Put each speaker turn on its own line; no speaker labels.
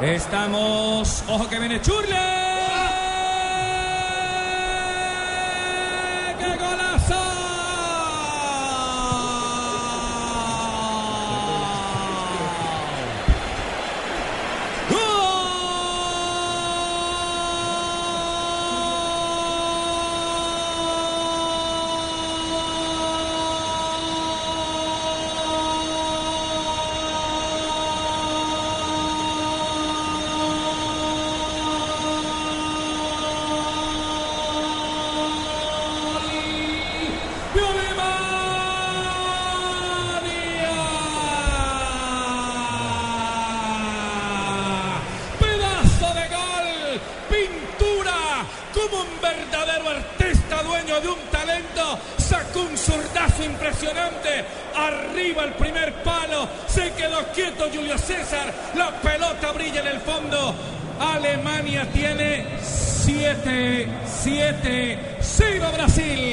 Estamos. Ojo que viene Churle. Un verdadero artista dueño de un talento, sacó un zurdazo impresionante, arriba el primer palo, se quedó quieto Julio César, la pelota brilla en el fondo, Alemania tiene 7, 7, 0 Brasil.